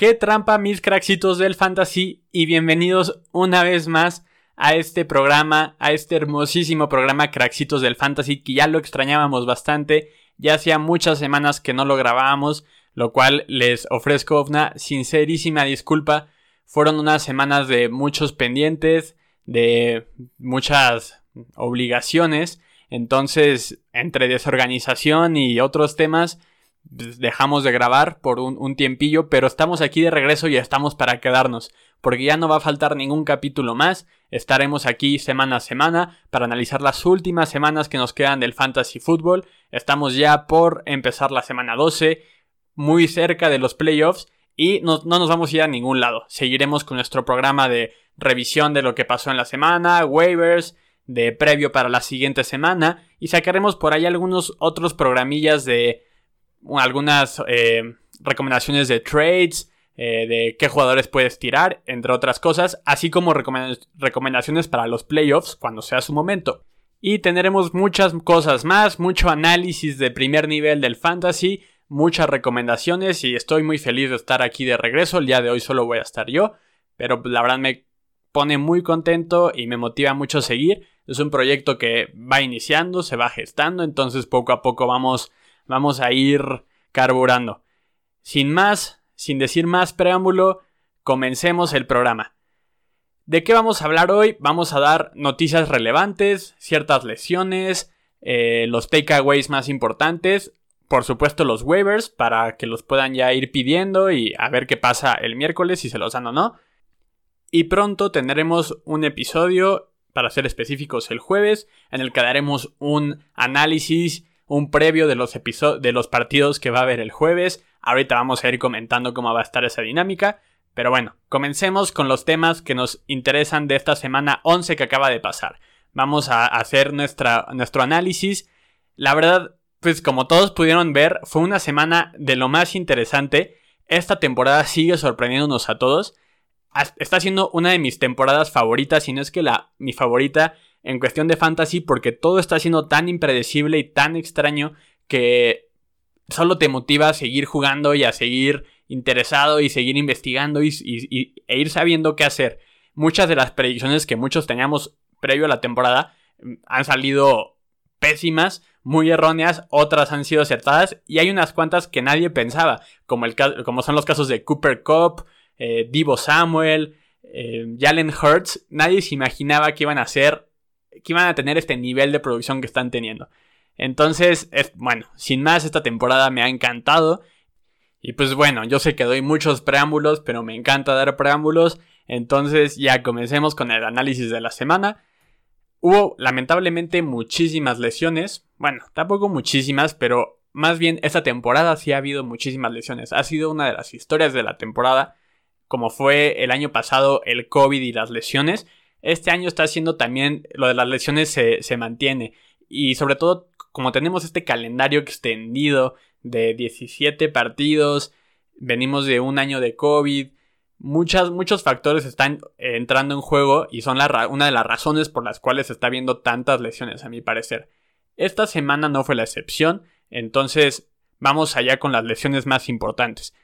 Qué trampa mis craxitos del fantasy y bienvenidos una vez más a este programa, a este hermosísimo programa Craxitos del fantasy que ya lo extrañábamos bastante, ya hacía muchas semanas que no lo grabábamos, lo cual les ofrezco una sincerísima disculpa. Fueron unas semanas de muchos pendientes, de muchas obligaciones, entonces entre desorganización y otros temas dejamos de grabar por un, tiempillo, pero estamos aquí de regreso y estamos para quedarnos, porque ya no va a faltar ningún capítulo más, estaremos aquí semana a semana para analizar las últimas semanas que nos quedan del Fantasy Football, estamos ya por empezar la semana 12, muy cerca de los playoffs, y no, no nos vamos a ir a ningún lado, seguiremos con nuestro programa de revisión de lo que pasó en la semana, waivers, de previo para la siguiente semana, y sacaremos por ahí algunos otros programillas de algunas eh, recomendaciones de trades, eh, de qué jugadores puedes tirar, entre otras cosas, así como recomendaciones para los playoffs cuando sea su momento. Y tendremos muchas cosas más, mucho análisis de primer nivel del fantasy, muchas recomendaciones y estoy muy feliz de estar aquí de regreso. El día de hoy solo voy a estar yo, pero la verdad me pone muy contento y me motiva mucho a seguir. Es un proyecto que va iniciando, se va gestando, entonces poco a poco vamos vamos a ir carburando. Sin más, sin decir más preámbulo, comencemos el programa. ¿De qué vamos a hablar hoy? Vamos a dar noticias relevantes, ciertas lesiones, eh, los takeaways más importantes, por supuesto los waivers para que los puedan ya ir pidiendo y a ver qué pasa el miércoles, si se los dan o no. Y pronto tendremos un episodio, para ser específicos, el jueves, en el que daremos un análisis un previo de los, de los partidos que va a haber el jueves. Ahorita vamos a ir comentando cómo va a estar esa dinámica. Pero bueno, comencemos con los temas que nos interesan de esta semana 11 que acaba de pasar. Vamos a hacer nuestra, nuestro análisis. La verdad, pues como todos pudieron ver, fue una semana de lo más interesante. Esta temporada sigue sorprendiéndonos a todos. Está siendo una de mis temporadas favoritas, si no es que la mi favorita en cuestión de fantasy porque todo está siendo tan impredecible y tan extraño que solo te motiva a seguir jugando y a seguir interesado y seguir investigando y, e ir sabiendo qué hacer. Muchas de las predicciones que muchos teníamos previo a la temporada mm, han salido pésimas, muy erróneas, otras han sido acertadas y hay unas cuantas que nadie pensaba, como, el, como son los casos de Cooper Cup, eh, Divo Samuel, eh, Jalen Hurts. Nadie se imaginaba que iban a ser que iban a tener este nivel de producción que están teniendo. Entonces, es, bueno, sin más, esta temporada me ha encantado. Y pues bueno, yo sé que doy muchos preámbulos, pero me encanta dar preámbulos. Entonces ya comencemos con el análisis de la semana. Hubo lamentablemente muchísimas lesiones. Bueno, tampoco muchísimas, pero más bien esta temporada sí ha habido muchísimas lesiones. Ha sido una de las historias de la temporada, como fue el año pasado el COVID y las lesiones. Este año está haciendo también lo de las lesiones se, se mantiene. Y sobre todo, como tenemos este calendario extendido de 17 partidos, venimos de un año de COVID, muchas, muchos factores están entrando en juego y son una de las razones por las cuales se está viendo tantas lesiones, a mi parecer. Esta semana no fue la excepción, entonces vamos allá con las lesiones más importantes.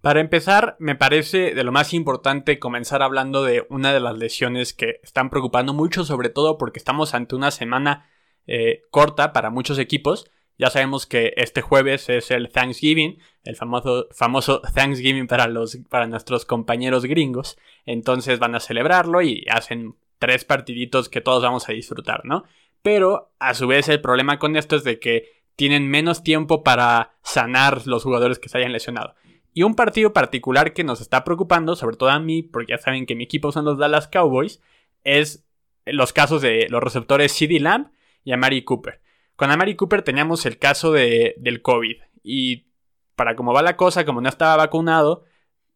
Para empezar, me parece de lo más importante comenzar hablando de una de las lesiones que están preocupando mucho, sobre todo porque estamos ante una semana eh, corta para muchos equipos. Ya sabemos que este jueves es el Thanksgiving, el famoso, famoso Thanksgiving para, los, para nuestros compañeros gringos. Entonces van a celebrarlo y hacen tres partiditos que todos vamos a disfrutar, ¿no? Pero a su vez el problema con esto es de que tienen menos tiempo para sanar los jugadores que se hayan lesionado. Y un partido particular que nos está preocupando, sobre todo a mí, porque ya saben que mi equipo son los Dallas Cowboys, es los casos de los receptores CD Lamb y Amari Cooper. Con Amari Cooper teníamos el caso de, del COVID. Y para cómo va la cosa, como no estaba vacunado,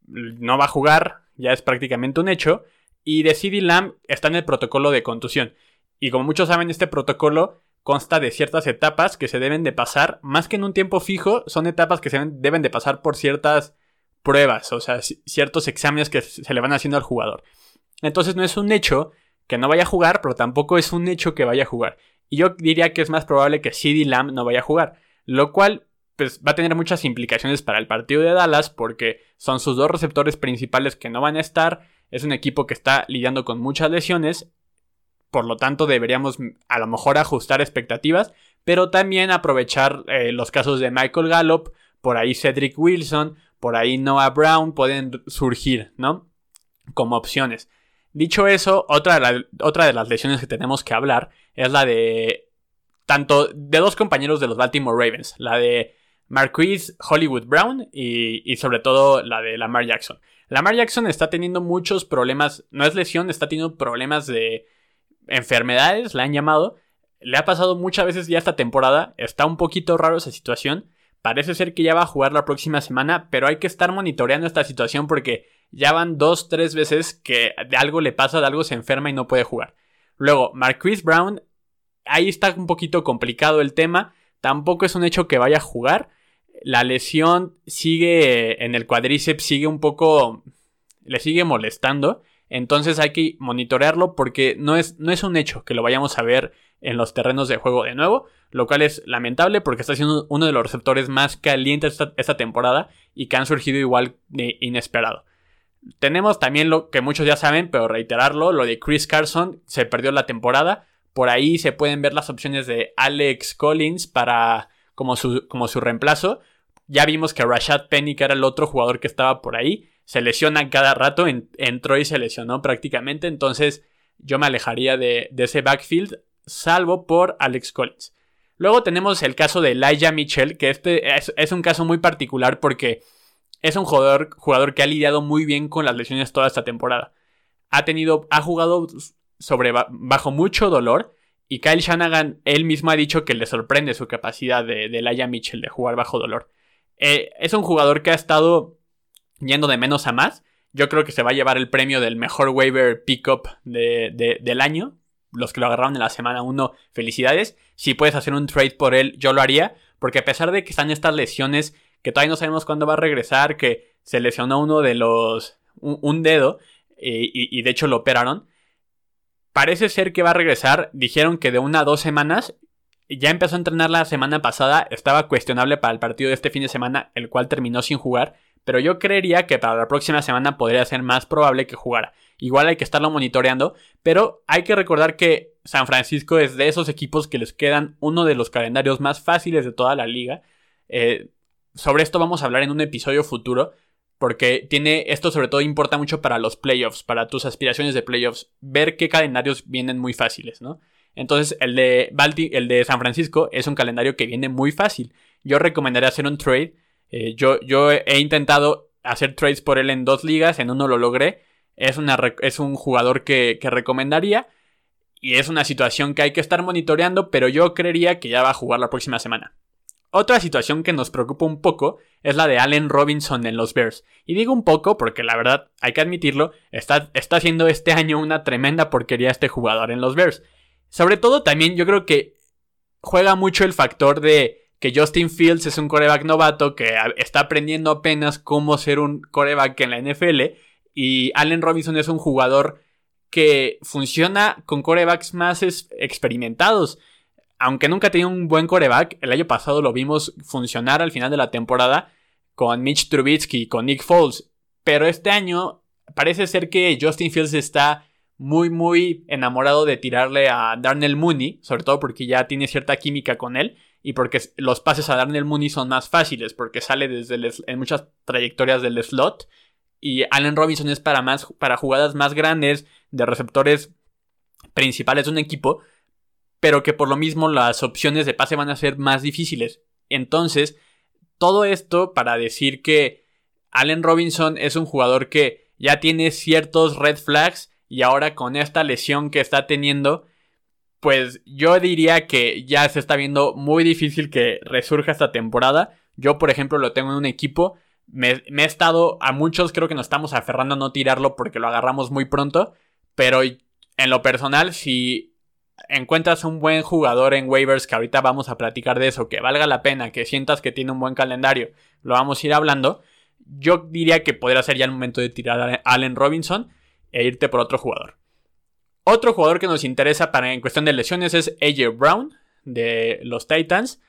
no va a jugar, ya es prácticamente un hecho. Y de CD Lamb está en el protocolo de contusión. Y como muchos saben, este protocolo consta de ciertas etapas que se deben de pasar, más que en un tiempo fijo, son etapas que se deben de pasar por ciertas pruebas, o sea, ciertos exámenes que se le van haciendo al jugador. Entonces no es un hecho que no vaya a jugar, pero tampoco es un hecho que vaya a jugar. Y yo diría que es más probable que CD Lamb no vaya a jugar, lo cual pues va a tener muchas implicaciones para el partido de Dallas porque son sus dos receptores principales que no van a estar. Es un equipo que está lidiando con muchas lesiones. Por lo tanto, deberíamos a lo mejor ajustar expectativas, pero también aprovechar eh, los casos de Michael Gallup, por ahí Cedric Wilson, por ahí Noah Brown pueden surgir, ¿no? Como opciones. Dicho eso, otra de, otra de las lesiones que tenemos que hablar es la de tanto de dos compañeros de los Baltimore Ravens, la de Marquise Hollywood Brown y, sobre todo la de Lamar Jackson. Lamar Jackson está teniendo muchos problemas, no es lesión, está teniendo problemas de enfermedades, la han llamado. Le ha pasado muchas veces ya esta temporada, está un poquito raro esa situación. Parece ser que ya va a jugar la próxima semana, pero hay que estar monitoreando esta situación porque ya van dos, tres veces que de algo le pasa, de algo se enferma y no puede jugar. Luego, Marquise Brown, ahí está un poquito complicado el tema. Tampoco es un hecho que vaya a jugar la lesión sigue en el cuadríceps, sigue un poco, le sigue molestando. Entonces hay que monitorearlo porque no es, no es un hecho que lo vayamos a ver en los terrenos de juego de nuevo, lo cual es lamentable porque está siendo uno de los receptores más calientes esta, temporada y que han surgido igual de inesperado. Tenemos también lo que muchos ya saben, pero reiterarlo, lo de Chris Carson se perdió la temporada. Por ahí se pueden ver las opciones de Alex Collins para como su, como su reemplazo. Ya vimos que Rashad Penny, que era el otro jugador que estaba por ahí, se lesiona cada rato, entró y se lesionó prácticamente, entonces yo me alejaría de, ese backfield, salvo por Alex Collins. Luego tenemos el caso de Elijah Mitchell, que este es, un caso muy particular porque es un jugador, jugador, que ha lidiado muy bien con las lesiones toda esta temporada. Ha tenido, ha jugado sobre, bajo mucho dolor y Kyle Shanahan él mismo ha dicho que le sorprende su capacidad de, de Elijah Mitchell de jugar bajo dolor. Eh, es un jugador que ha estado yendo de menos a más. Yo creo que se va a llevar el premio del mejor waiver pickup de, del año. Los que lo agarraron en la semana 1, felicidades. Si puedes hacer un trade por él, yo lo haría. Porque a pesar de que están estas lesiones, que todavía no sabemos cuándo va a regresar, que se lesionó uno de los. un, dedo, y, y de hecho lo operaron. Parece ser que va a regresar. Dijeron que de una a dos semanas ya empezó a entrenar la semana pasada, estaba cuestionable para el partido de este fin de semana, el cual terminó sin jugar, pero yo creería que para la próxima semana podría ser más probable que jugara. Igual hay que estarlo monitoreando, pero hay que recordar que San Francisco es de esos equipos que les quedan uno de los calendarios más fáciles de toda la liga. Eh, sobre esto vamos a hablar en un episodio futuro, porque tiene esto sobre todo importa mucho para los playoffs, para tus aspiraciones de playoffs, ver qué calendarios vienen muy fáciles, ¿no? Entonces, el de, el de San Francisco es un calendario que viene muy fácil. Yo recomendaría hacer un trade. Eh, yo, yo he intentado hacer trades por él en dos ligas, en uno lo logré. Es, una, es un jugador que, que recomendaría. Y es una situación que hay que estar monitoreando, pero yo creería que ya va a jugar la próxima semana. Otra situación que nos preocupa un poco es la de Allen Robinson en los Bears. Y digo un poco porque la verdad, hay que admitirlo, está, está haciendo este año una tremenda porquería este jugador en los Bears. Sobre todo también yo creo que juega mucho el factor de que Justin Fields es un coreback novato que está aprendiendo apenas cómo ser un coreback en la NFL y Allen Robinson es un jugador que funciona con corebacks más experimentados. Aunque nunca tenido un buen coreback, el año pasado lo vimos funcionar al final de la temporada con Mitch Trubisky y con Nick Foles. Pero este año parece ser que Justin Fields está muy, muy enamorado de tirarle a Darnell Mooney, sobre todo porque ya tiene cierta química con él y porque los pases a Darnell Mooney son más fáciles porque sale desde en muchas trayectorias del slot y Allen Robinson es para más para jugadas más grandes de receptores principales de un equipo, pero que por lo mismo las opciones de pase van a ser más difíciles. Entonces, todo esto para decir que Allen Robinson es un jugador que ya tiene ciertos red flags y ahora con esta lesión que está teniendo, pues yo diría que ya se está viendo muy difícil que resurja esta temporada. Yo, por ejemplo, lo tengo en un equipo. Me, he estado, a muchos creo que nos estamos aferrando a no tirarlo porque lo agarramos muy pronto. Pero en lo personal, si encuentras un buen jugador en waivers, que ahorita vamos a platicar de eso, que valga la pena, que sientas que tiene un buen calendario, lo vamos a ir hablando. Yo diría que podría ser ya el momento de tirar a Allen Robinson e irte por otro jugador. Otro jugador que nos interesa para en cuestión de lesiones es AJ Brown de los Titans.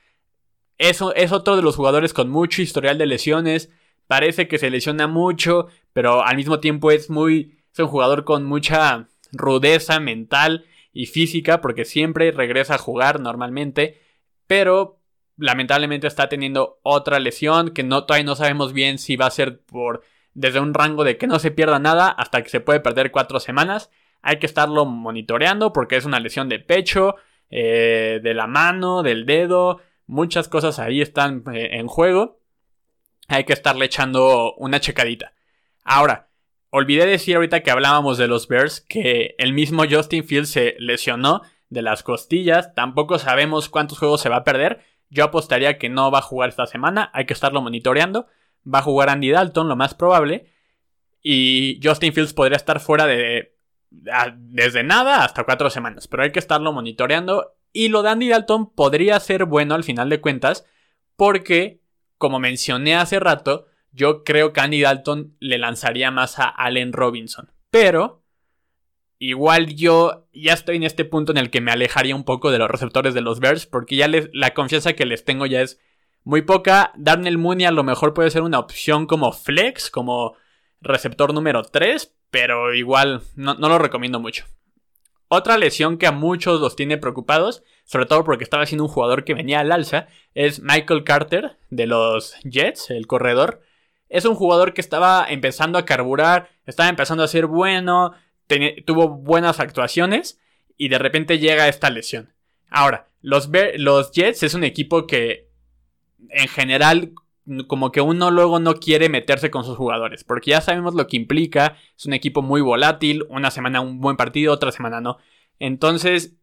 eso es otro de los jugadores con mucho historial de lesiones. Parece que se lesiona mucho, pero al mismo tiempo es muy. Es un jugador con mucha rudeza mental y física, porque siempre regresa a jugar normalmente. Pero lamentablemente está teniendo otra lesión que todavía no sabemos bien si va a ser por desde un rango de que no se pierda nada hasta que se puede perder cuatro semanas. Hay que estarlo monitoreando porque es una lesión de pecho, eh, de la mano, del dedo. Muchas cosas ahí están eh, en juego. Hay que estarle echando una checadita. Ahora, olvidé decir ahorita que hablábamos de los Bears que el mismo Justin Fields se lesionó de las costillas. Tampoco sabemos cuántos juegos se va a perder. Yo apostaría que no va a jugar esta semana. Hay que estarlo monitoreando. Va a jugar Andy Dalton, lo más probable. Y Justin Fields podría estar fuera de. Desde nada hasta cuatro semanas. Pero hay que estarlo monitoreando. Y lo de Andy Dalton podría ser bueno al final de cuentas. Porque, como mencioné hace rato, yo creo que Andy Dalton le lanzaría más a Allen Robinson. Pero. Igual yo ya estoy en este punto en el que me alejaría un poco de los receptores de los Bears. Porque ya la confianza que les tengo ya es muy poca. Darnell Mooney a lo mejor puede ser una opción como flex, como receptor número 3, pero igual no, lo recomiendo mucho. Otra lesión que a muchos los tiene preocupados, sobre todo porque estaba siendo un jugador que venía al alza, es Michael Carter de los Jets, el corredor. Es un jugador que estaba empezando a carburar, estaba empezando a ser bueno, tuvo buenas actuaciones y de repente llega esta lesión. Ahora, los, los Jets es un equipo que en general como que uno luego no quiere meterse con sus jugadores, porque ya sabemos lo que implica, es un equipo muy volátil, una semana un buen partido, otra semana no. Entonces,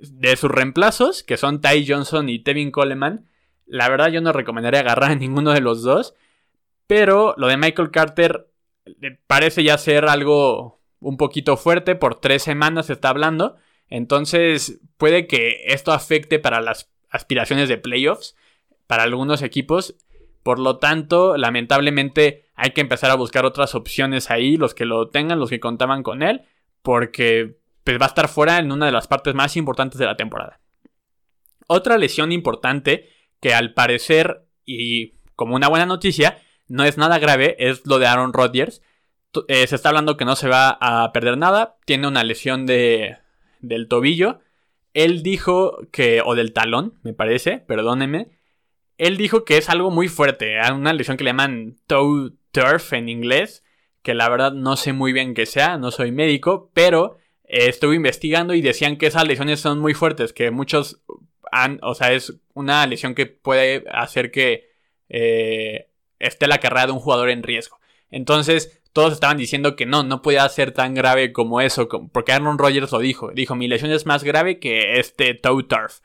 de sus reemplazos, que son Ty Johnson y Tevin Coleman, la verdad yo no recomendaría agarrar a ninguno de los dos, pero lo de Michael Carter eh, parece ya ser algo un poquito fuerte, por tres semanas se está hablando, entonces puede que esto afecte para las aspiraciones de playoffs para algunos equipos. Por lo tanto, lamentablemente hay que empezar a buscar otras opciones ahí, los que lo tengan, los que contaban con él, porque pues, va a estar fuera en una de las partes más importantes de la temporada. Otra lesión importante que al parecer, y como una buena noticia, no es nada grave, es lo de Aaron Rodgers. Eh, se está hablando que no se va a perder nada, tiene una lesión de, del tobillo. Él dijo que, o del talón, me parece, perdóneme, él dijo que es algo muy fuerte, una lesión que le llaman toe turf en inglés, que la verdad no sé muy bien qué sea, no soy médico, pero eh, estuve investigando y decían que esas lesiones son muy fuertes, que muchos han, o sea, es una lesión que puede hacer que eh, esté la carrera de un jugador en riesgo. Entonces, todos estaban diciendo que no, no podía ser tan grave como eso, porque Aaron Rodgers lo dijo. Dijo, mi lesión es más grave que este toe turf.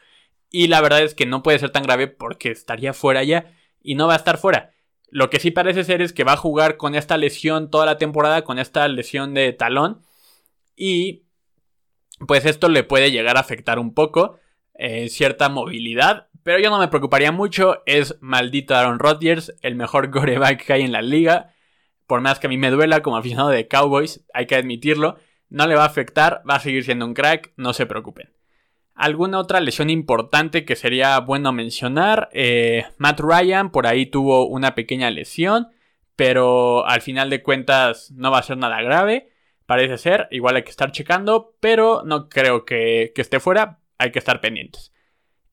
Y la verdad es que no puede ser tan grave porque estaría fuera ya y no va a estar fuera. Lo que sí parece ser es que va a jugar con esta lesión toda la temporada, con esta lesión de talón. Y pues esto le puede llegar a afectar un poco eh, cierta movilidad. Pero yo no me preocuparía mucho. Es maldito Aaron Rodgers, el mejor goreback que hay en la liga. Por más que a mí me duela como aficionado de Cowboys, hay que admitirlo. No le va a afectar, va a seguir siendo un crack, no se preocupen. Alguna otra lesión importante que sería bueno mencionar. Eh, Matt Ryan por ahí tuvo una pequeña lesión. Pero al final de cuentas no va a ser nada grave. Parece ser. Igual hay que estar checando. Pero no creo que, que esté fuera. Hay que estar pendientes.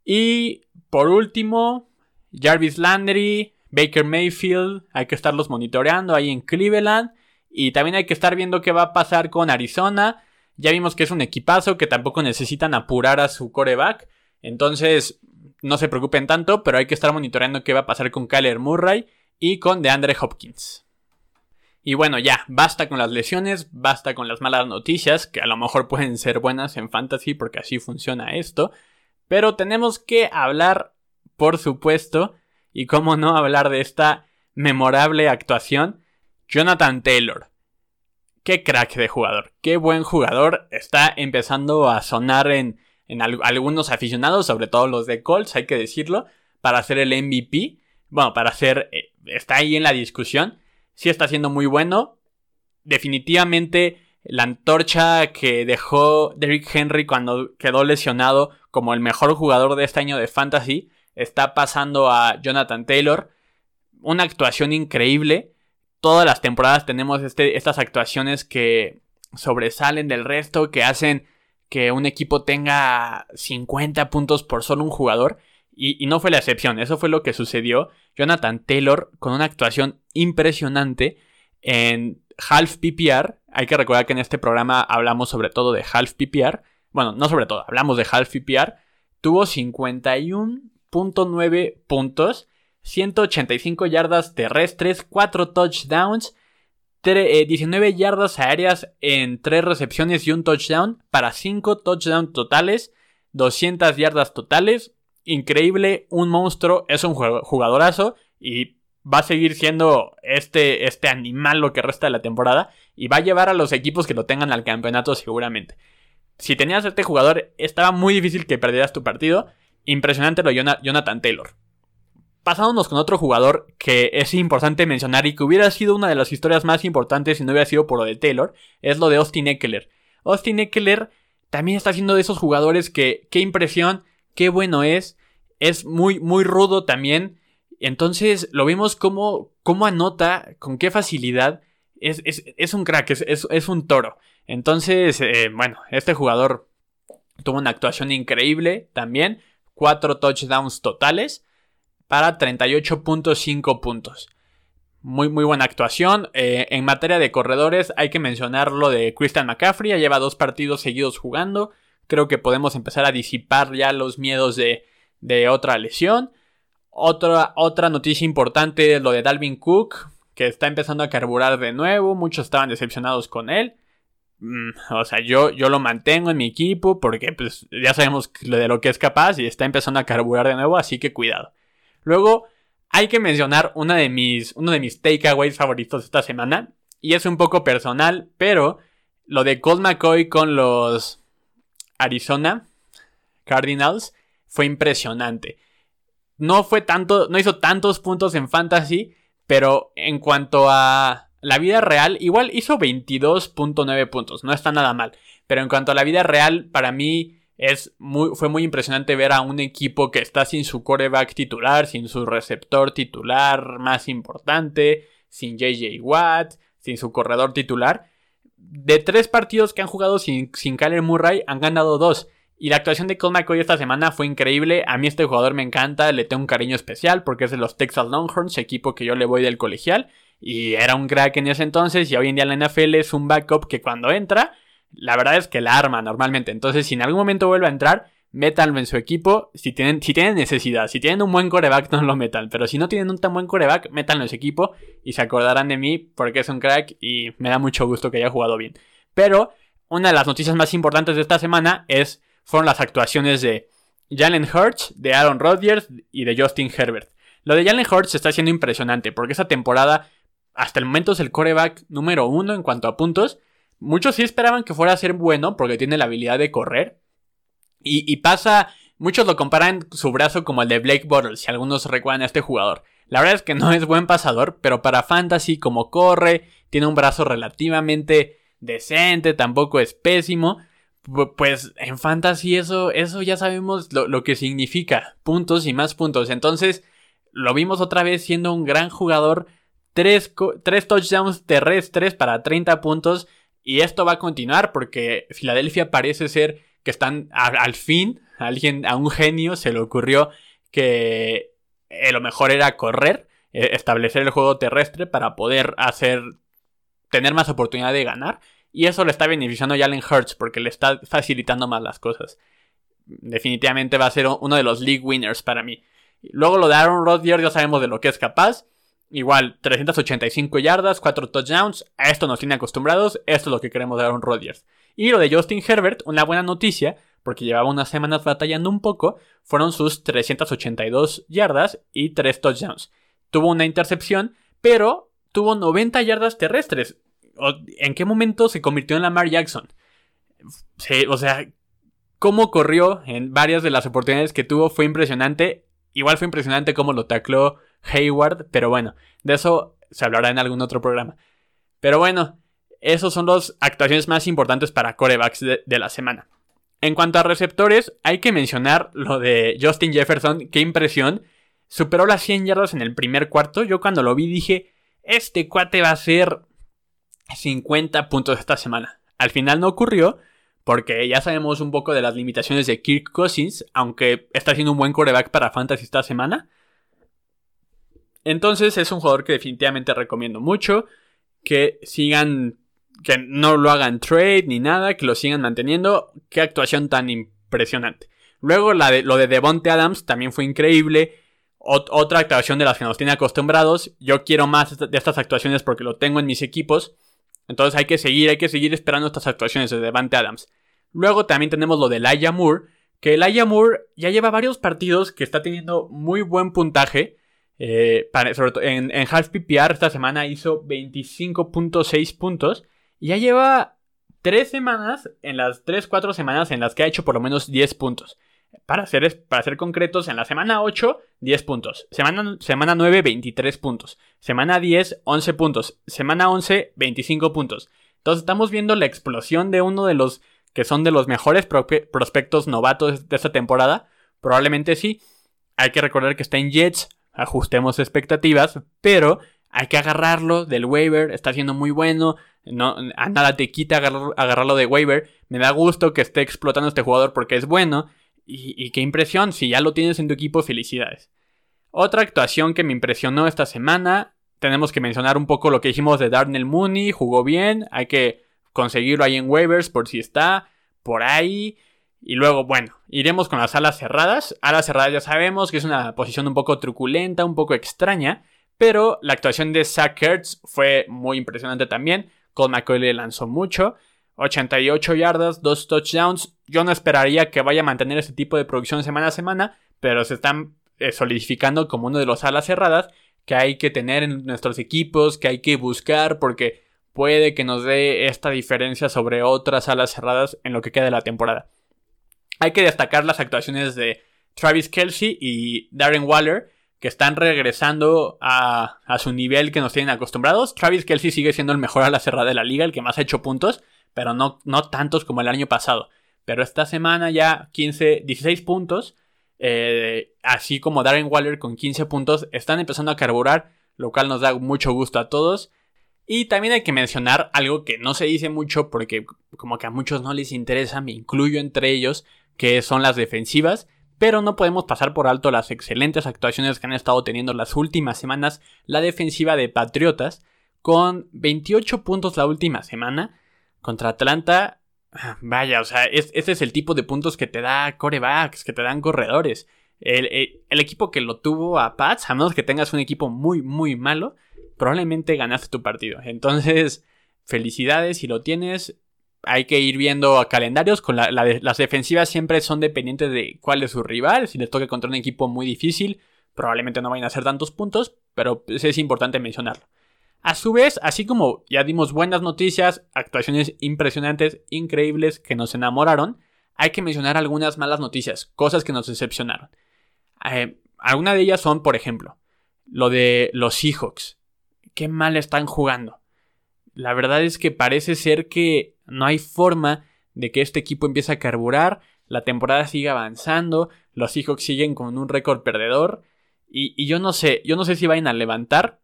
Y por último, Jarvis Landry, Baker Mayfield. Hay que estarlos monitoreando ahí en Cleveland. Y también hay que estar viendo qué va a pasar con Arizona. Ya vimos que es un equipazo que tampoco necesitan apurar a su coreback. Entonces, no se preocupen tanto, pero hay que estar monitoreando qué va a pasar con Kyler Murray y con DeAndre Hopkins. Y bueno, ya, basta con las lesiones, basta con las malas noticias, que a lo mejor pueden ser buenas en fantasy porque así funciona esto. Pero tenemos que hablar, por supuesto, y cómo no hablar de esta memorable actuación, Jonathan Taylor qué crack de jugador, qué buen jugador. Está empezando a sonar en, algunos aficionados, sobre todo los de Colts, hay que decirlo, para ser el MVP. Bueno, para ser, eh, está ahí en la discusión. Sí está siendo muy bueno. Definitivamente la antorcha que dejó Derrick Henry cuando quedó lesionado como el mejor jugador de este año de Fantasy está pasando a Jonathan Taylor. Una actuación increíble. Todas las temporadas tenemos este, estas actuaciones que sobresalen del resto, que hacen que un equipo tenga 50 puntos por solo un jugador. Y, no fue la excepción, eso fue lo que sucedió. Jonathan Taylor con una actuación impresionante en half PPR. Hay que recordar que en este programa hablamos sobre todo de half PPR. Bueno, no sobre todo, hablamos de half PPR. Tuvo 51.9 puntos, 185 yardas terrestres, 4 touchdowns, 19 eh, yardas aéreas en 3 recepciones y un touchdown para 5 touchdowns totales, 200 yardas totales, increíble, un monstruo, es un jugadorazo y va a seguir siendo este, este animal lo que resta de la temporada y va a llevar a los equipos que lo tengan al campeonato seguramente. Si tenías este jugador, estaba muy difícil que perdieras tu partido. Impresionante lo Jonathan Taylor. Pasándonos con otro jugador que es importante mencionar y que hubiera sido una de las historias más importantes si no hubiera sido por lo de Taylor, es lo de Austin Eckler. Austin Eckler también está siendo de esos jugadores que, qué impresión, qué bueno es, es muy, muy rudo también. Entonces lo vimos como, cómo anota, con qué facilidad. Es, es, un crack, es, es, un toro. Entonces, eh, bueno, este jugador tuvo una actuación increíble también. Cuatro touchdowns totales para 38.5 puntos. Muy, muy buena actuación. Eh, en materia de corredores, hay que mencionar lo de Christian McCaffrey. Ya lleva dos partidos seguidos jugando. Creo que podemos empezar a disipar ya los miedos de, de otra lesión. Otra, otra noticia importante es lo de Dalvin Cook, que está empezando a carburar de nuevo. Muchos estaban decepcionados con él. Mm, o sea, yo, yo lo mantengo en mi equipo porque pues, ya sabemos de lo que es capaz y está empezando a carburar de nuevo, así que cuidado. Luego, hay que mencionar una de mis, uno de mis takeaways favoritos esta semana. Y es un poco personal, pero lo de Colt McCoy con los Arizona Cardinals fue impresionante. No fue tanto, no hizo tantos puntos en fantasy, pero en cuanto a la vida real, igual hizo 22.9 puntos, no está nada mal. Pero en cuanto a la vida real, para mí fue muy impresionante ver a un equipo que está sin su coreback titular, sin su receptor titular más importante, sin JJ Watt, sin su corredor titular. De tres partidos que han jugado sin, sin Kyler Murray, han ganado dos. Y la actuación de Colt McCoy esta semana fue increíble. A mí este jugador me encanta, le tengo un cariño especial porque es de los Texas Longhorns, equipo que yo le voy del colegial. Y era un crack en ese entonces y hoy en día la NFL es un backup que cuando entra, la verdad es que la arma normalmente. Entonces si en algún momento vuelve a entrar, métanlo en su equipo. Si tienen, si tienen necesidad, si tienen un buen coreback, no lo metan. Pero si no tienen un tan buen coreback, métanlo en su equipo y se acordarán de mí porque es un crack y me da mucho gusto que haya jugado bien. Pero una de las noticias más importantes de esta semana es fueron las actuaciones de Jalen Hurts, de Aaron Rodgers y de Justin Herbert. Lo de Jalen Hurts está siendo impresionante porque esa temporada hasta el momento es el coreback número uno en cuanto a puntos. Muchos sí esperaban que fuera a ser bueno porque tiene la habilidad de correr. Y, pasa, muchos lo comparan su brazo como el de Blake Bortles, si algunos recuerdan a este jugador. La verdad es que no es buen pasador, pero para fantasy como corre, tiene un brazo relativamente decente, tampoco es pésimo pues en fantasy eso, eso ya sabemos lo, que significa. Puntos y más puntos. Entonces, lo vimos otra vez siendo un gran jugador. Tres, touchdowns terrestres para 30 puntos. Y esto va a continuar porque Filadelfia parece ser que están al fin. A alguien, a un genio se le ocurrió que eh, lo mejor era correr, eh, establecer el juego terrestre para poder hacer, tener más oportunidad de ganar. Y eso le está beneficiando a Jalen Hurts porque le está facilitando más las cosas. Definitivamente va a ser uno de los league winners para mí. Luego lo de Aaron Rodgers ya sabemos de lo que es capaz. Igual, 385 yardas, 4 touchdowns. A esto nos tiene acostumbrados. Esto es lo que queremos de Aaron Rodgers. Y lo de Justin Herbert, una buena noticia, porque llevaba unas semanas batallando un poco, fueron sus 382 yardas y 3 touchdowns. Tuvo una intercepción, pero tuvo 90 yardas terrestres. ¿En qué momento se convirtió en Lamar Jackson? o sea, cómo corrió en varias de las oportunidades que tuvo fue impresionante. Igual fue impresionante cómo lo tacló Hayward, pero bueno, de eso se hablará en algún otro programa. Pero bueno, esos son las actuaciones más importantes para corebacks de, la semana. En cuanto a receptores, hay que mencionar lo de Justin Jefferson, qué impresión. Superó las 100 yardas en el primer cuarto. Yo cuando lo vi dije, este cuate va a ser 50 puntos esta semana. Al final no ocurrió, porque ya sabemos un poco de las limitaciones de Kirk Cousins, aunque está siendo un buen coreback para Fantasy esta semana. Entonces es un jugador que definitivamente recomiendo mucho. Que sigan, que no lo hagan trade ni nada, que lo sigan manteniendo. Qué actuación tan impresionante. Luego la de, lo de Devonte Adams también fue increíble. otra actuación de las que nos tiene acostumbrados. Yo quiero más de estas actuaciones porque lo tengo en mis equipos. Entonces hay que seguir, hay que seguir esperando estas actuaciones de Devante Adams. Luego también tenemos lo de Laia Moore, que Laia Moore ya lleva varios partidos que está teniendo muy buen puntaje. Eh, sobre todo en, Half PPR esta semana hizo 25.6 puntos. Y ya lleva 3 semanas, en las 3-4 semanas en las que ha hecho por lo menos 10 puntos. Para ser, para ser concretos, en la semana 8, 10 puntos. Semana, semana 9, 23 puntos. Semana 10, 11 puntos. Semana 11, 25 puntos. Entonces estamos viendo la explosión de uno de los que son de los mejores prospectos novatos de esta temporada. Probablemente sí. Hay que recordar que está en Jets. Ajustemos expectativas. Pero hay que agarrarlo del waiver. Está siendo muy bueno. No, a nada te quita agarrarlo de waiver. Me da gusto que esté explotando este jugador porque es bueno. Y, qué impresión, si ya lo tienes en tu equipo, felicidades. Otra actuación que me impresionó esta semana, tenemos que mencionar un poco lo que hicimos de Darnell Mooney, jugó bien, hay que conseguirlo ahí en waivers por si está por ahí. Y luego, bueno, iremos con las alas cerradas. Alas cerradas ya sabemos que es una posición un poco truculenta, un poco extraña, pero la actuación de Zach Ertz fue muy impresionante también. Cole McCoy lanzó mucho. 88 yardas, 2 touchdowns. Yo no esperaría que vaya a mantener este tipo de producción semana a semana, pero se están eh, solidificando como uno de los alas cerradas que hay que tener en nuestros equipos, que hay que buscar, porque puede que nos dé esta diferencia sobre otras alas cerradas en lo que queda de la temporada. Hay que destacar las actuaciones de Travis Kelsey y Darren Waller, que están regresando a, a, su nivel que nos tienen acostumbrados. Travis Kelsey sigue siendo el mejor ala cerrada de la liga, el que más ha hecho puntos, pero no, no tantos como el año pasado. Pero esta semana ya 15, 16 puntos, eh, así como Darren Waller con 15 puntos, están empezando a carburar, lo cual nos da mucho gusto a todos. Y también hay que mencionar algo que no se dice mucho porque como que a muchos no les interesa, me incluyo entre ellos, que son las defensivas. Pero no podemos pasar por alto las excelentes actuaciones que han estado teniendo las últimas semanas la defensiva de Patriotas, con 28 puntos la última semana, contra Atlanta, ah, vaya, o sea, ese es el tipo de puntos que te da corebacks, que te dan corredores. El, equipo que lo tuvo a Pats, a menos que tengas un equipo muy, muy malo, probablemente ganaste tu partido. Entonces, felicidades si lo tienes. Hay que ir viendo a calendarios. Con las defensivas siempre son dependientes de cuál es su rival. Si les toca contra un equipo muy difícil, probablemente no vayan a hacer tantos puntos, pero es importante mencionarlo. A su vez, así como ya dimos buenas noticias, actuaciones impresionantes, increíbles, que nos enamoraron, hay que mencionar algunas malas noticias, cosas que nos decepcionaron. Eh, algunas de ellas son, por ejemplo, lo de los Seahawks. Qué mal están jugando. La verdad es que parece ser que no hay forma de que este equipo empiece a carburar, la temporada sigue avanzando, los Seahawks siguen con un récord perdedor, y, yo no sé, yo no sé si vayan a levantar,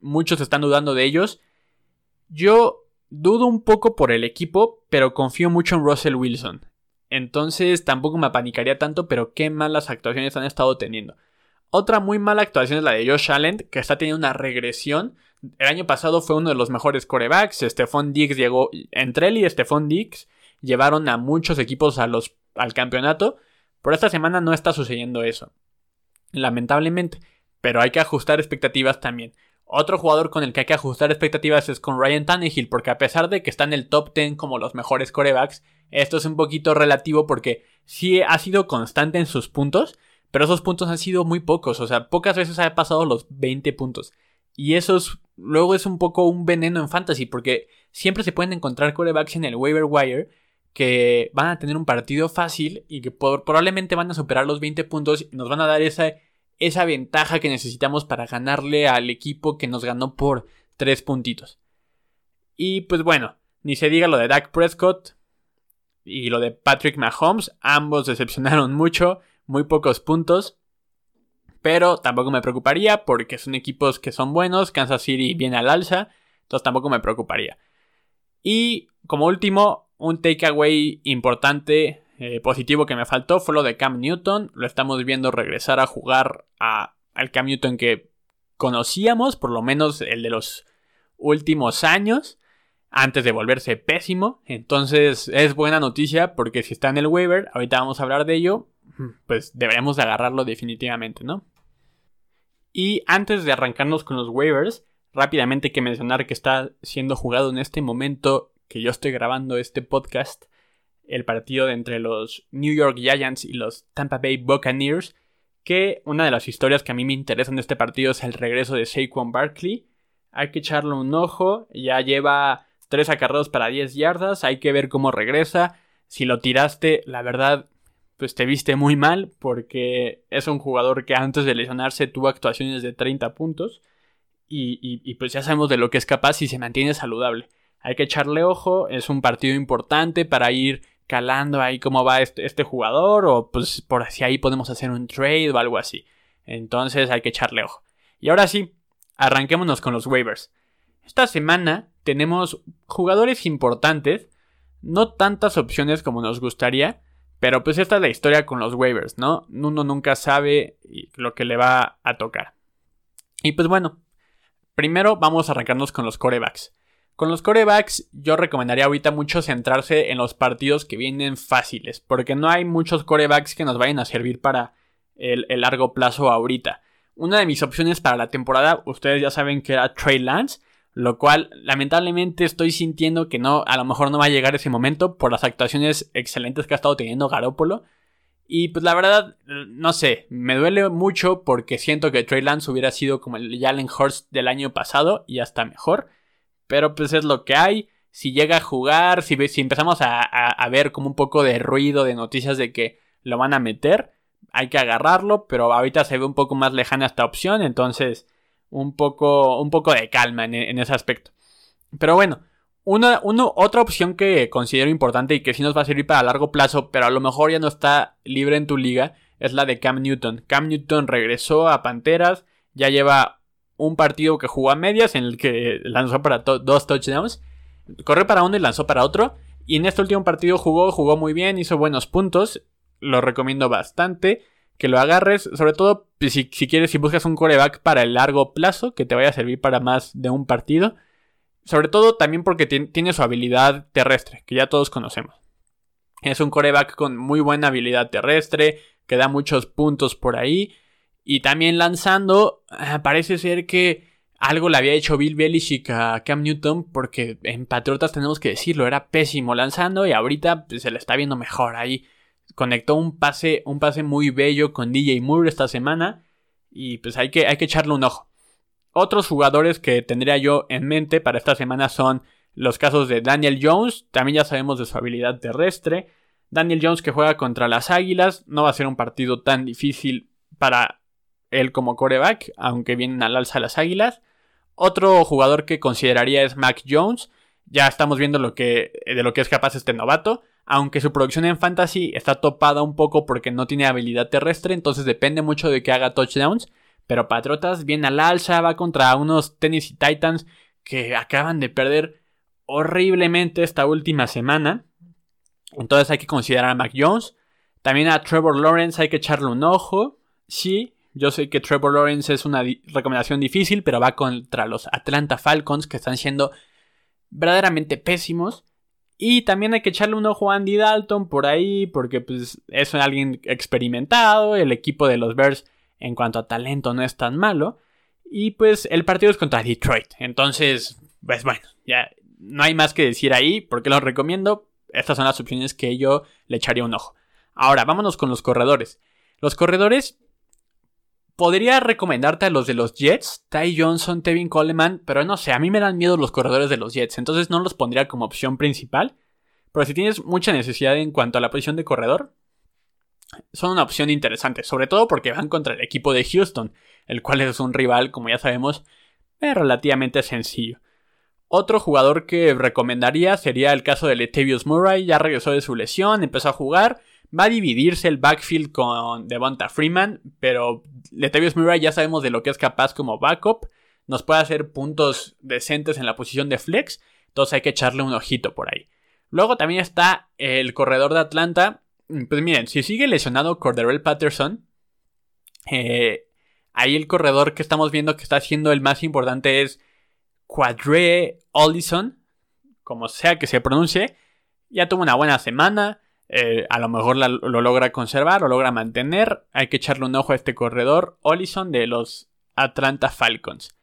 muchos están dudando de ellos. Yo dudo un poco por el equipo, pero confío mucho en Russell Wilson. Entonces tampoco me apanicaría tanto, pero qué malas actuaciones han estado teniendo. Otra muy mala actuación es la de Josh Allen, que está teniendo una regresión. El año pasado fue uno de los mejores corebacks. Stephon Diggs llegó. Entre él y Stephon Diggs llevaron a muchos equipos a los, al campeonato. Pero esta semana no está sucediendo eso. Lamentablemente. Pero hay que ajustar expectativas también. Otro jugador con el que hay que ajustar expectativas es con Ryan Tannehill, porque a pesar de que está en el top 10 como los mejores corebacks, esto es un poquito relativo porque sí ha sido constante en sus puntos, pero esos puntos han sido muy pocos, o sea, pocas veces ha pasado los 20 puntos. Y eso luego es un poco un veneno en fantasy, porque siempre se pueden encontrar corebacks en el waiver wire que van a tener un partido fácil y que probablemente van a superar los 20 puntos y nos van a dar esa esa ventaja que necesitamos para ganarle al equipo que nos ganó por tres puntitos. Y pues bueno, ni se diga lo de Dak Prescott. y lo de Patrick Mahomes. Ambos decepcionaron mucho, muy pocos puntos. Pero tampoco me preocuparía porque son equipos que son buenos. Kansas City viene al alza. Entonces tampoco me preocuparía. Y como último, un takeaway importante, eh, positivo que me faltó fue lo de Cam Newton. Lo estamos viendo regresar a jugar al Cam Newton que conocíamos, por lo menos el de los últimos años antes de volverse pésimo. Entonces es buena noticia porque si está en el waiver, ahorita vamos a hablar de ello, pues deberíamos de agarrarlo definitivamente, ¿no? Y antes de arrancarnos con los waivers, rápidamente hay que mencionar que está siendo jugado en este momento que yo estoy grabando este podcast, el partido entre los New York Giants y los Tampa Bay Buccaneers, que una de las historias que a mí me interesan de este partido es el regreso de Saquon Barkley. Hay que echarle un ojo, ya lleva 3 acarreos para 10 yardas, hay que ver cómo regresa. Si lo tiraste, la verdad, pues te viste muy mal porque es un jugador que antes de lesionarse tuvo actuaciones de 30 puntos y, pues ya sabemos de lo que es capaz si se mantiene saludable. Hay que echarle ojo, es un partido importante para ir calando ahí cómo va este, este jugador o pues por si ahí podemos hacer un trade o algo así. Entonces hay que echarle ojo. Y ahora sí, arranquémonos con los waivers. Esta semana tenemos jugadores importantes, no tantas opciones como nos gustaría, pero pues esta es la historia con los waivers, ¿no? Uno nunca sabe lo que le va a tocar. Y pues bueno, primero vamos a arrancarnos con los corebacks. Con los corebacks yo recomendaría ahorita mucho centrarse en los partidos que vienen fáciles, porque no hay muchos corebacks que nos vayan a servir para el, largo plazo ahorita. Una de mis opciones para la temporada, ustedes ya saben que era Trey Lance, lo cual, lamentablemente, estoy sintiendo que no, a lo mejor no va a llegar ese momento por las actuaciones excelentes que ha estado teniendo Garópolo. Y pues la verdad, no sé, me duele mucho porque siento que Trey Lance hubiera sido como el Jalen Hurst del año pasado y hasta mejor. Pero pues es lo que hay. Si llega a jugar, si, empezamos a, a ver como un poco de ruido, de noticias de que lo van a meter, hay que agarrarlo. Pero ahorita se ve un poco más lejana esta opción. Entonces, un poco, un poco de calma en, ese aspecto. Pero bueno, una, otra opción que considero importante y que sí nos va a servir para largo plazo, pero a lo mejor ya no está libre en tu liga, es la de Cam Newton. Cam Newton regresó a Panteras, ya lleva un partido que jugó a medias en el que lanzó para dos touchdowns, corrió para uno y lanzó para otro, y en este último partido jugó, jugó muy bien, hizo buenos puntos, lo recomiendo bastante que lo agarres, sobre todo pues, si, quieres, si buscas un coreback para el largo plazo, que te vaya a servir para más de un partido. Sobre todo también porque tiene su habilidad terrestre, que ya todos conocemos. Es un coreback con muy buena habilidad terrestre, que da muchos puntos por ahí. Y también lanzando, ah, parece ser que algo le había hecho Bill Belichick a Cam Newton, porque en Patriotas tenemos que decirlo, era pésimo lanzando y ahorita pues, se le está viendo mejor ahí conectó un pase, un pase muy bello con DJ Moore esta semana. Y pues hay que, hay que echarle un ojo. Otros jugadores que tendría yo en mente para esta semana son los casos de Daniel Jones. También ya sabemos de su habilidad terrestre. Daniel Jones que juega contra las Águilas. No va a ser un partido tan difícil para él como coreback, aunque vienen al alza las Águilas. Otro jugador que consideraría es Mac Jones. Ya estamos viendo lo que, de lo que es capaz este novato aunque su producción en fantasy está topada un poco porque no tiene habilidad terrestre, entonces depende mucho de que haga touchdowns. Pero Patriotas viene al alza, va contra unos Tennessee Titans que acaban de perder horriblemente esta última semana. Entonces hay que considerar a Mac Jones. También a Trevor Lawrence hay que echarle un ojo. Sí, yo sé que Trevor Lawrence es una recomendación difícil, pero va contra los Atlanta Falcons que están siendo verdaderamente pésimos. Y también hay que echarle un ojo a Andy Dalton por ahí, porque pues es alguien experimentado, el equipo de los Bears en cuanto a talento no es tan malo. Y pues el partido es contra Detroit. Entonces, pues bueno, ya no hay más que decir ahí, porque lo recomiendo. Estas son las opciones que yo le echaría un ojo. Ahora, vámonos con los corredores. Los corredores, podría recomendarte a los de los Jets, Ty Johnson, Tevin Coleman, pero no sé, a mí me dan miedo los corredores de los Jets, entonces no los pondría como opción principal. Pero si tienes mucha necesidad en cuanto a la posición de corredor, son una opción interesante, sobre todo porque van contra el equipo de Houston, el cual es un rival, como ya sabemos, relativamente sencillo. Otro jugador que recomendaría sería el caso de Latavius Murray, ya regresó de su lesión, empezó a jugar, va a dividirse el backfield con Devonta Freeman, pero Latavius Murray ya sabemos de lo que es capaz como backup, nos puede hacer puntos decentes en la posición de flex, entonces hay que echarle un ojito por ahí. Luego también está el corredor de Atlanta, pues miren, si sigue lesionado Corderell Patterson, eh, ahí el corredor que estamos viendo que está siendo el más importante es Quadre Ollison, como sea que se pronuncie, ya tuvo una buena semana. Eh, a lo mejor lo logra conservar, lo logra mantener. Hay que echarle un ojo a este corredor Ollison de los Atlanta Falcons.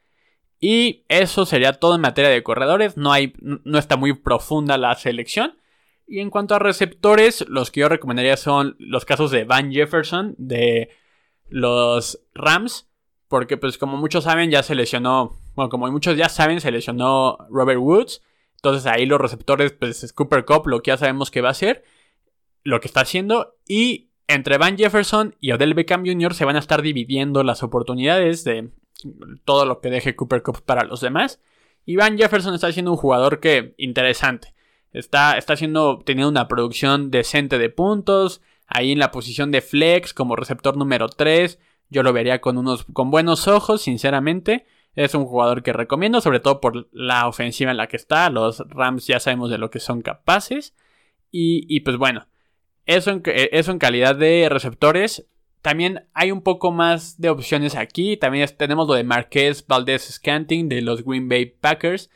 Y eso sería todo en materia de corredores. No, hay, no está muy profunda la selección. Y en cuanto a receptores, los que yo recomendaría son los casos de Van Jefferson de los Rams. Porque pues como muchos saben ya se lesionó bueno, como muchos ya saben, se Robert Woods. Entonces ahí los receptores, pues es Cooper Cup, lo que ya sabemos que va a hacer, lo que está haciendo. Y entre Van Jefferson y Odell Beckham Jr. se van a estar dividiendo las oportunidades de todo lo que deje Cooper Cup para los demás. Y Van Jefferson está siendo un jugador que interesante. Está, está haciendo, teniendo una producción decente de puntos. Ahí en la posición de flex como receptor número 3. Yo lo vería con unos con buenos ojos, sinceramente. Es un jugador que recomiendo, sobre todo por la ofensiva en la que está. Los Rams ya sabemos de lo que son capaces. Y, pues bueno, eso en, eso en calidad de receptores. También hay un poco más de opciones aquí. También tenemos lo de Marquez Valdez Scanting de los Green Bay Packers.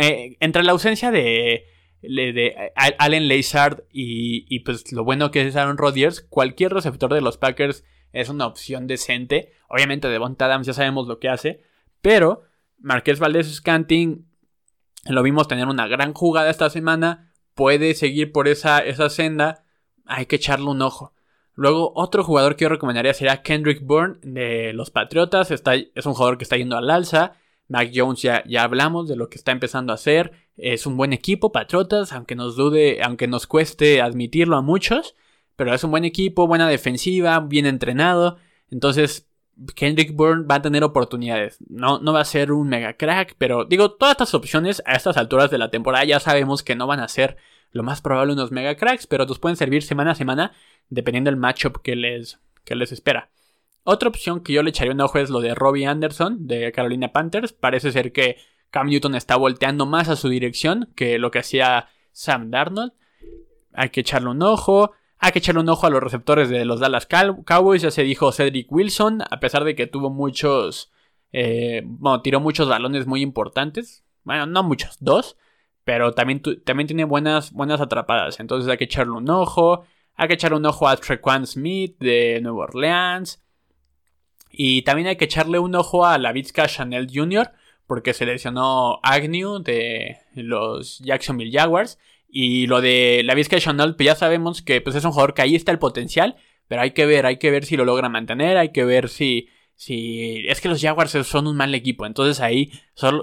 Eh, entre la ausencia de, de Allen Lazard y, y, pues lo bueno que es Aaron Rodgers, cualquier receptor de los Packers es una opción decente. Obviamente Devonta Adams ya sabemos lo que hace. Pero Marqués Valdés Scanting lo vimos tener una gran jugada esta semana. Puede seguir por esa, esa senda. Hay que echarle un ojo. Luego, otro jugador que yo recomendaría sería Kendrick Bourne de los Patriotas. Está, es un jugador que está yendo al alza. Mac Jones ya, ya hablamos de lo que está empezando a hacer. Es un buen equipo, Patriotas, aunque nos dude, aunque nos cueste admitirlo a muchos. Pero es un buen equipo, buena defensiva, bien entrenado. Entonces, Kendrick Bourne va a tener oportunidades. No, no va a ser un mega crack, pero digo, todas estas opciones a estas alturas de la temporada ya sabemos que no van a ser lo más probable unos mega cracks, pero nos pueden servir semana a semana dependiendo del matchup que les, que les espera. Otra opción que yo le echaría un ojo es lo de Robbie Anderson de Carolina Panthers. Parece ser que Cam Newton está volteando más a su dirección que lo que hacía Sam Darnold. Hay que echarle un ojo. Hay que echarle un ojo a los receptores de los Dallas Cowboys. Ya se dijo Cedric Wilson, a pesar de que tuvo muchos. Eh, bueno, tiró muchos balones muy importantes. Bueno, no muchos, dos. Pero también, también tiene buenas, buenas atrapadas. Entonces hay que echarle un ojo. Hay que echarle un ojo a Trequan Smith de Nueva Orleans. Y también hay que echarle un ojo a la Vizca Chanel Jr. Porque seleccionó Agnew de los Jacksonville Jaguars. Y lo de la Vizca Chanel, pues ya sabemos que pues, es un jugador que ahí está el potencial, pero hay que ver, hay que ver si lo logra mantener, hay que ver si, si es que los Jaguars son un mal equipo, entonces ahí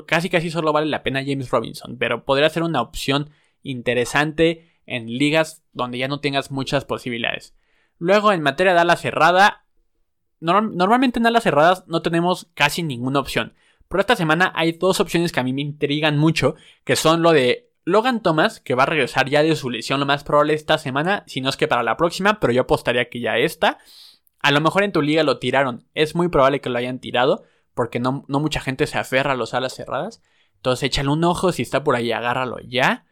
casi casi solo vale la pena James Robinson, pero podría ser una opción interesante en ligas donde ya no tengas muchas posibilidades. Luego en materia de ala cerrada, normalmente en alas cerradas no tenemos casi ninguna opción, pero esta semana hay dos opciones que a mí me intrigan mucho, que son lo de Logan Thomas, que va a regresar ya de su lesión lo más probable esta semana, si no es que para la próxima, pero yo apostaría que ya está. A lo mejor en tu liga lo tiraron, es muy probable que lo hayan tirado, porque no, mucha gente se aferra a los alas cerradas. Entonces échale un ojo, si está por ahí, agárralo ya.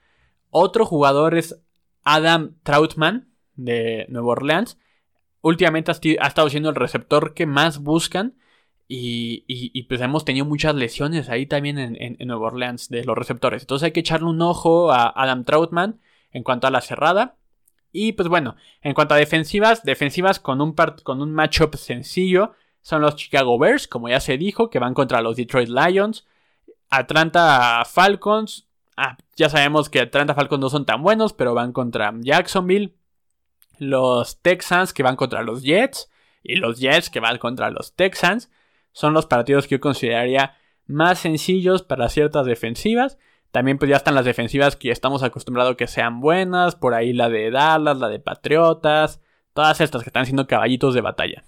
Otro jugador es Adam Troutman de Nueva Orleans. Últimamente ha estado siendo el receptor que más buscan. Y, pues hemos tenido muchas lesiones ahí también en, en, Nueva Orleans de los receptores. Entonces hay que echarle un ojo a Adam Troutman en cuanto a la cerrada. Y pues bueno, en cuanto a defensivas, defensivas con un, con un matchup sencillo son los Chicago Bears, como ya se dijo, que van contra los Detroit Lions. Atlanta Falcons, ah, ya sabemos que Atlanta Falcons no son tan buenos, pero van contra Jacksonville. Los Texans que van contra los Jets. Y los Jets que van contra los Texans son los partidos que yo consideraría más sencillos para ciertas defensivas. También pues ya están las defensivas que estamos acostumbrados que sean buenas, por ahí la de Dallas, la de Patriotas, todas estas que están siendo caballitos de batalla.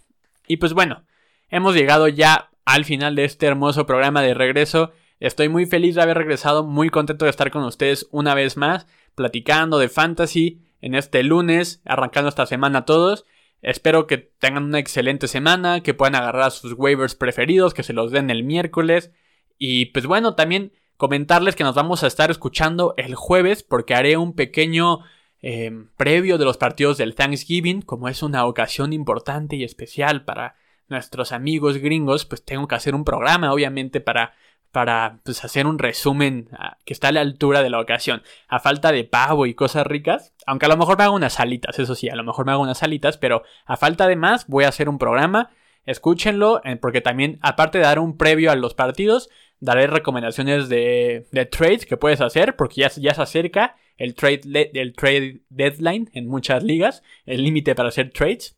Y pues bueno, hemos llegado ya al final de este hermoso programa de regreso. Estoy muy feliz de haber regresado, muy contento de estar con ustedes una vez más, platicando de fantasy en este lunes, arrancando esta semana todos. Espero que tengan una excelente semana, que puedan agarrar sus waivers preferidos, que se los den el miércoles. Y pues bueno, también comentarles que nos vamos a estar escuchando el jueves porque haré un pequeño eh, previo de los partidos del Thanksgiving, como es una ocasión importante y especial para nuestros amigos gringos, pues tengo que hacer un programa, obviamente, para para pues, hacer un resumen ah, que está a la altura de la ocasión. A falta de pavo y cosas ricas, aunque a lo mejor me hago unas salitas, eso sí, a lo mejor me hago unas salitas, pero a falta de más voy a hacer un programa. Escúchenlo, eh, porque también, aparte de dar un previo a los partidos, daré recomendaciones de, de trades que puedes hacer, porque ya, ya se acerca el trade, el trade deadline en muchas ligas, el límite para hacer trades,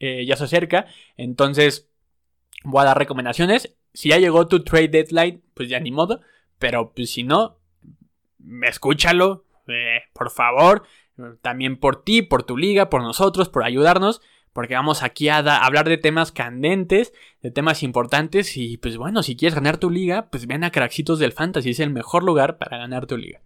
eh, ya se acerca. Entonces, voy a dar recomendaciones si ya llegó tu trade deadline, pues ya ni modo. Pero pues si no, escúchalo, eh, por favor. También por ti, por tu liga, por nosotros, por ayudarnos. Porque vamos aquí a, hablar de temas candentes, de temas importantes. Y pues bueno, si quieres ganar tu liga, pues ven a Craxitos del Fantasy. Es el mejor lugar para ganar tu liga.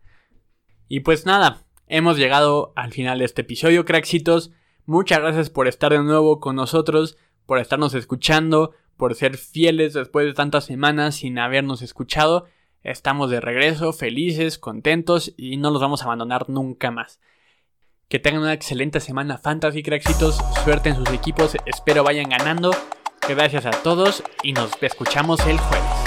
Y pues nada, hemos llegado al final de este episodio, Craxitos. Muchas gracias por estar de nuevo con nosotros, por estarnos escuchando, por ser fieles después de tantas semanas sin habernos escuchado. Estamos de regreso, felices, contentos y no los vamos a abandonar nunca más. Que tengan una excelente semana Fantasy Craxitos, suerte en sus equipos, espero vayan ganando. Gracias a todos y nos escuchamos el jueves.